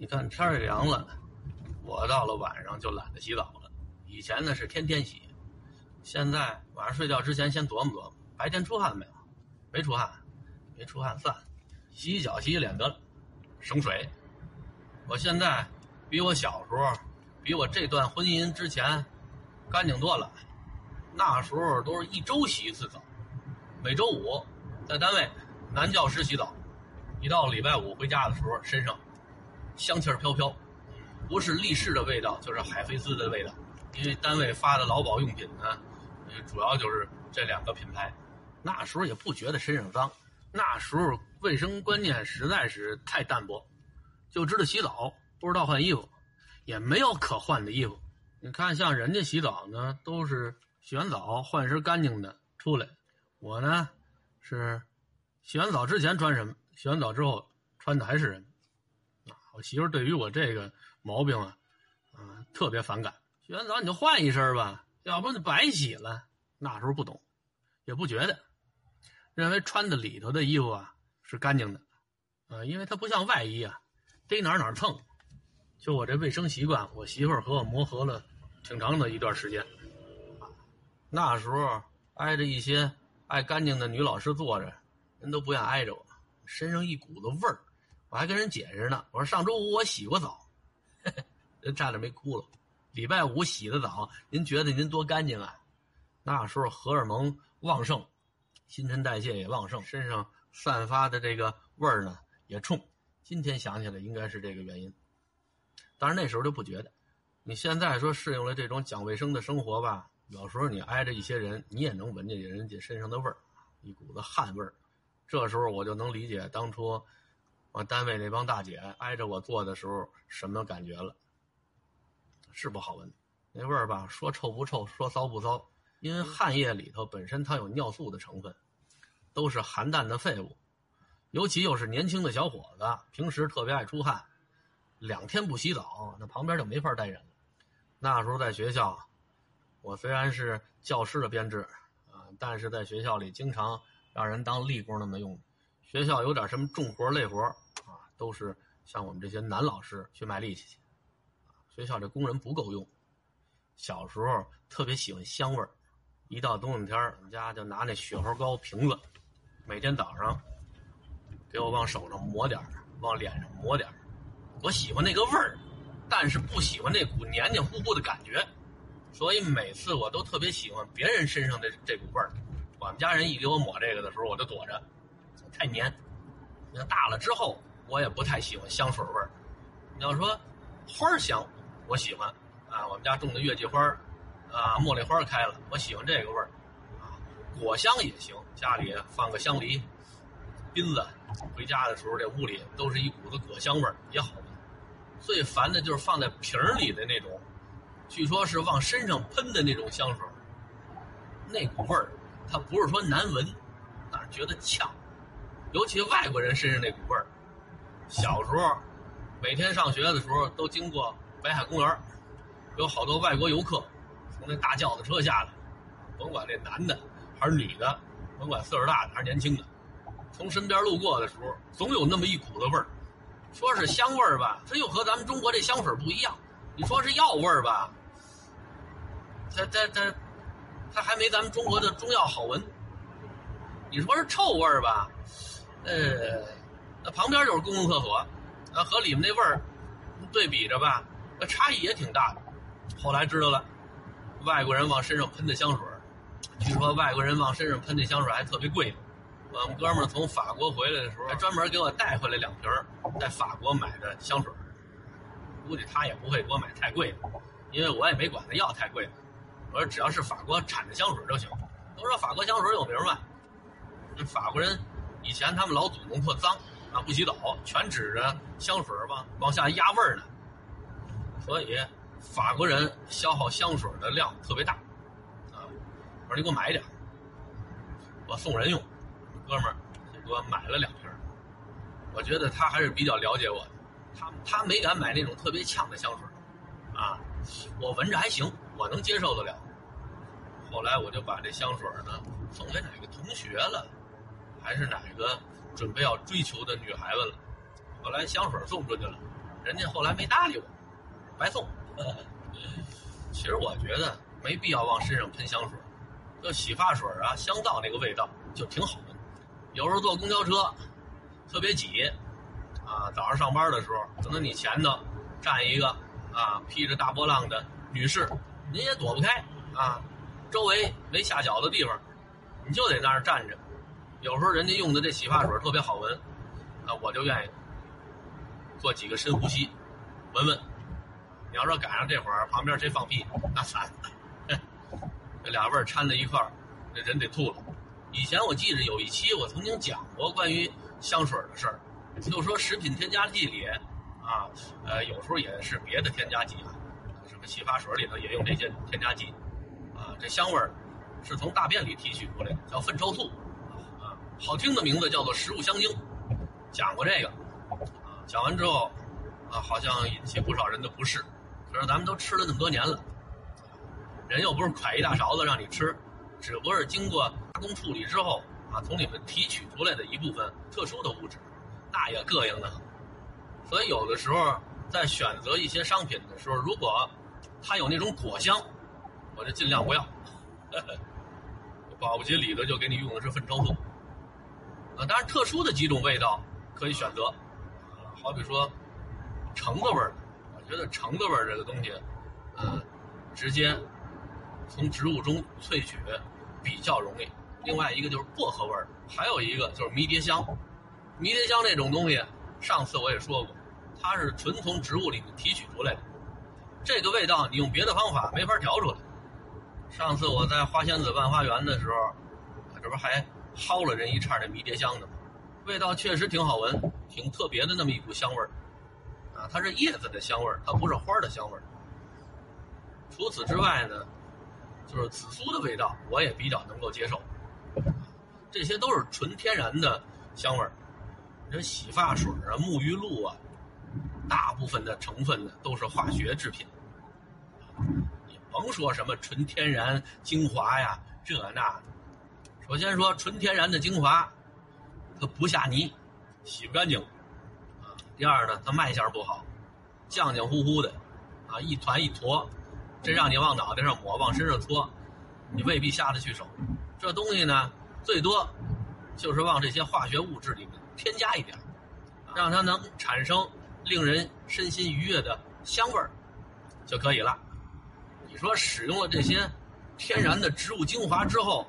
你看天儿凉了，我到了晚上就懒得洗澡了。以前呢是天天洗，现在晚上睡觉之前先琢磨琢磨，白天出汗没有？没出汗，没出汗算了，洗洗脚洗洗脸得了，省水。我现在比我小时候，比我这段婚姻之前干净多了。那时候都是一周洗一次澡，每周五在单位男教师洗澡，一到礼拜五回家的时候身上。香气儿飘飘，不是力士的味道，就是海飞丝的味道。因为单位发的劳保用品呢，主要就是这两个品牌。那时候也不觉得身上脏，那时候卫生观念实在是太淡薄，就知道洗澡，不知道换衣服，也没有可换的衣服。你看，像人家洗澡呢，都是洗完澡换身干净的出来，我呢是洗完澡之前穿什么，洗完澡之后穿的还是人。我媳妇对于我这个毛病啊，啊，特别反感。洗完澡你就换一身吧，要不就白洗了。那时候不懂，也不觉得，认为穿的里头的衣服啊是干净的，啊，因为它不像外衣啊，逮哪哪蹭。就我这卫生习惯，我媳妇和我磨合了挺长的一段时间。那时候挨着一些爱干净的女老师坐着，人都不愿挨着我，身上一股子味儿。我还跟人解释呢，我说上周五我洗过澡，人差点没哭了。礼拜五洗的澡，您觉得您多干净啊？那时候荷尔蒙旺盛，新陈代谢也旺盛，身上散发的这个味儿呢也冲。今天想起来应该是这个原因，但是那时候就不觉得。你现在说适应了这种讲卫生的生活吧，有时候你挨着一些人，你也能闻见人家身上的味儿，一股子汗味儿。这时候我就能理解当初。我单位那帮大姐挨着我坐的时候，什么感觉了？是不好闻，那味儿吧，说臭不臭，说骚不骚。因为汗液里头本身它有尿素的成分，都是含氮的废物，尤其又是年轻的小伙子，平时特别爱出汗，两天不洗澡，那旁边就没法待人了。那时候在学校，我虽然是教师的编制啊，但是在学校里经常让人当力工那么用。学校有点什么重活累活啊，都是像我们这些男老师去卖力气去。学校这工人不够用。小时候特别喜欢香味儿，一到冬天我们家就拿那雪花膏瓶子，每天早上给我往手上抹点往脸上抹点我喜欢那个味儿，但是不喜欢那股黏黏糊糊的感觉，所以每次我都特别喜欢别人身上的这股味儿。我们家人一给我抹这个的时候，我就躲着。太黏，你看大了之后，我也不太喜欢香水味儿。你要说花香，我喜欢啊，我们家种的月季花啊，茉莉花开了，我喜欢这个味儿啊。果香也行，家里放个香梨、槟子，回家的时候这屋里都是一股子果香味儿，也好闻。最烦的就是放在瓶里的那种，据说是往身上喷的那种香水，那股味儿，它不是说难闻，但是觉得呛。尤其外国人身上那股味儿，小时候每天上学的时候都经过北海公园，有好多外国游客从那大轿子车下来，甭管那男的还是女的，甭管岁数大的还是年轻的，从身边路过的时候，总有那么一股子味儿。说是香味儿吧，它又和咱们中国这香水不一样。你说是药味儿吧，它它它它还没咱们中国的中药好闻。你说是臭味儿吧？呃，那旁边就是公共厕所，啊，和里面那味儿对比着吧，那差异也挺大的。后来知道了，外国人往身上喷的香水，据说外国人往身上喷的香水还特别贵。我们哥们儿从法国回来的时候，还专门给我带回来两瓶在法国买的香水。估计他也不会给我买太贵的，因为我也没管他要太贵的。我说只要是法国产的香水就行。都说法国香水有名嘛，法国人。以前他们老祖宗特脏啊，不洗澡，全指着香水往往下压味儿呢。所以法国人消耗香水的量特别大啊。我说你给我买点我送人用。哥们儿就给我买了两瓶我觉得他还是比较了解我的，他他没敢买那种特别呛的香水啊。我闻着还行，我能接受得了。后来我就把这香水呢送给哪个同学了。还是哪个准备要追求的女孩子了？后来香水送出去了，人家后来没搭理我，白送。其实我觉得没必要往身上喷香水，就洗发水啊、香皂那个味道就挺好闻。有时候坐公交车特别挤，啊，早上上班的时候，可能你前头站一个啊披着大波浪的女士，您也躲不开啊，周围没下脚的地方，你就得那儿站着。有时候人家用的这洗发水特别好闻，啊，我就愿意做几个深呼吸，闻闻。你要说赶上这会儿旁边谁放屁，那惨，这俩味儿掺在一块儿，这人得吐了。以前我记着有一期我曾经讲过关于香水的事儿，就说食品添加剂里啊，呃，有时候也是别的添加剂啊，什么洗发水里头也用这些添加剂，啊，这香味儿是从大便里提取出来的，叫粪臭素，好听的名字叫做食物香精。讲过这个，啊，讲完之后，啊，好像引起不少人的不适。可是咱们都吃了那么多年了，人又不是㧟一大勺子让你吃，只不过是经过加工处理之后啊，从里面提取出来的一部分特殊的物质，那也膈应的很。所以有的时候在选择一些商品的时候，如果它有那种果香，我就尽量不要。保不齐里头就给你用的是粪臭素。啊，当然特殊的几种味道可以选择，啊，好比说橙子味儿。我觉得橙子味儿这个东西，呃，直接从植物中萃取比较容易。另外一个就是薄荷味儿，还有一个就是迷迭香。迷迭香这种东西，上次我也说过，它是纯从植物里面提取出来的。这个味道你用别的方法没法调出来。上次我在花仙子万花园的时候，这不还薅了人一串的迷迭香呢吗？味道确实挺好闻，挺特别的那么一股香味儿。啊，它是叶子的香味儿，它不是花的香味儿。除此之外呢，就是紫苏的味道，我也比较能够接受。这些都是纯天然的香味儿。这洗发水啊、沐浴露啊，大部分的成分呢都是化学制品。你甭说什么纯天然精华呀，这那的。首先说纯天然的精华，它不下泥，洗不干净。啊第二呢，它卖相不好，浆浆糊糊的，啊，一团一坨，这让你往脑袋上抹，往身上搓，你未必下得去手。这东西呢，最多就是往这些化学物质里面添加一点，让它能产生令人身心愉悦的香味儿就可以了。你说使用了这些天然的植物精华之后，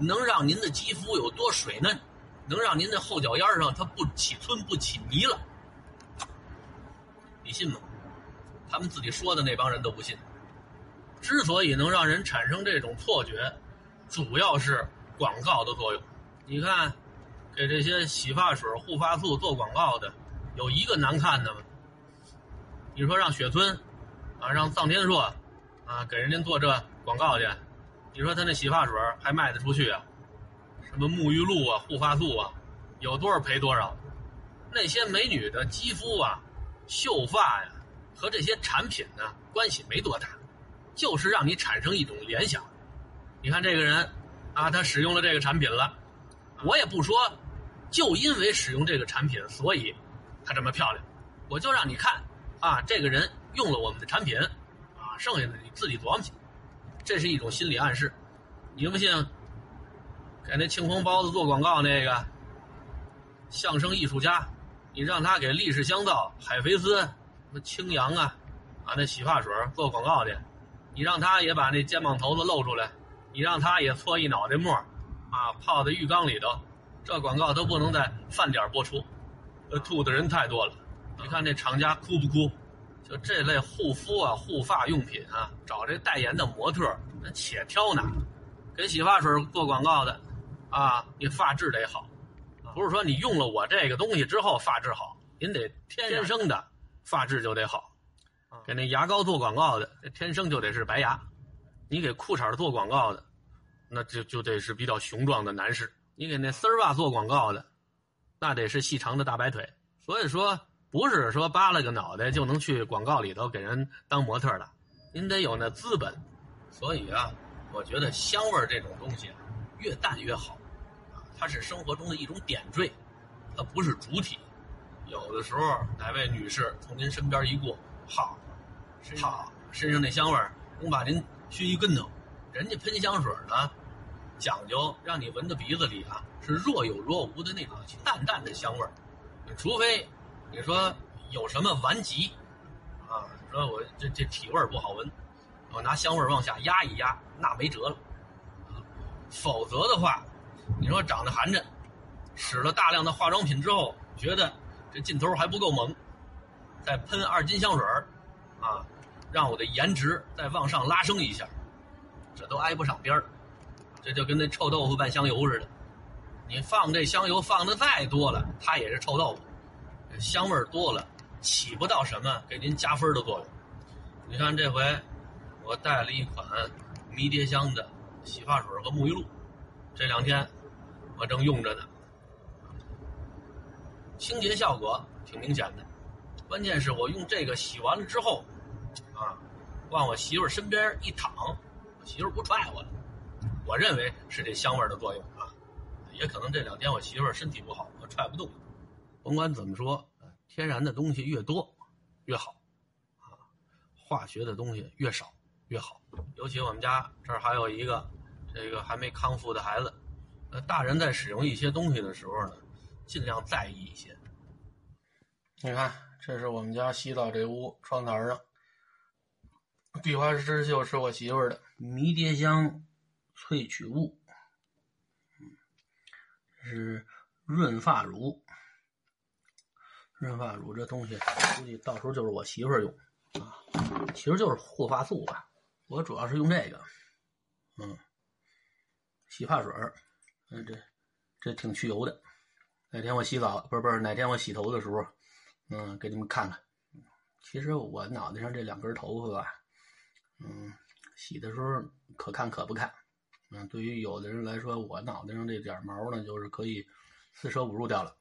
能让您的肌肤有多水嫩，能让您的后脚丫上它不起皴不起泥了？你信吗？他们自己说的那帮人都不信。之所以能让人产生这种错觉，主要是广告的作用。你看，给这些洗发水、护发素做广告的，有一个难看的吗？你说让雪村，啊，让臧天朔，啊，给人家做这广告去，你说他那洗发水还卖得出去啊？什么沐浴露啊、护发素啊，有多少赔多少？那些美女的肌肤啊！秀发呀，和这些产品呢关系没多大，就是让你产生一种联想。你看这个人，啊，他使用了这个产品了，我也不说，就因为使用这个产品，所以他这么漂亮，我就让你看，啊，这个人用了我们的产品，啊，剩下的你自己琢磨去。这是一种心理暗示，你不信？给那庆丰包子做广告那个相声艺术家。你让他给力士香皂、海飞丝、什么青扬啊，啊那洗发水做广告去，你让他也把那肩膀头子露出来，你让他也搓一脑袋沫啊泡在浴缸里头，这广告都不能在饭点播出，呃吐的人太多了。你看那厂家哭不哭？就这类护肤啊、护发用品啊，找这代言的模特那且挑呢，给洗发水做广告的，啊你发质得好。不是说你用了我这个东西之后发质好，您得天生的发质就得好。给那牙膏做广告的，天生就得是白牙。你给裤衩做广告的，那就就得是比较雄壮的男士。你给那丝袜做广告的，那得是细长的大白腿。所以说，不是说扒拉个脑袋就能去广告里头给人当模特的，您得有那资本。所以啊，我觉得香味这种东西啊，越淡越好。啊它是生活中的一种点缀，它不是主体。有的时候哪位女士从您身边一过，好，好，身上那香味儿能把您熏一跟头。人家喷香水呢，讲究让你闻到鼻子里啊是若有若无的那种淡淡的香味儿，除非你说有什么顽疾啊，说我这这体味不好闻，我拿香味往下压一压，那没辙了。否则的话，你说长得寒碜，使了大量的化妆品之后，觉得这劲头还不够猛，再喷二斤香水啊，让我的颜值再往上拉升一下，这都挨不上边儿。这就跟那臭豆腐拌香油似的，你放这香油放的再多了，它也是臭豆腐，香味多了起不到什么给您加分的作用。你看这回我带了一款迷迭香的。洗发水和沐浴露，这两天我正用着呢，清洁效果挺明显的。关键是我用这个洗完了之后，啊，往我媳妇身边一躺，我媳妇不踹我了。我认为是这香味的作用啊，也可能这两天我媳妇身体不好，我踹不动。甭管怎么说，天然的东西越多越好，啊，化学的东西越少越好。尤其我们家这儿还有一个。这个还没康复的孩子，呃，大人在使用一些东西的时候呢，尽量在意一些。你看，这是我们家洗澡这屋窗台上，壁花诗就是我媳妇儿的迷迭香萃取物，是润发乳。润发乳这东西，估计到时候就是我媳妇儿用啊，其实就是护发素吧。我主要是用这个，嗯。洗发水儿嗯，这这挺去油的。哪天我洗澡，不是不是，哪天我洗头的时候，嗯，给你们看看。其实我脑袋上这两根头发吧，嗯，洗的时候可看可不看。嗯，对于有的人来说，我脑袋上这点毛呢，就是可以四舍五入掉了。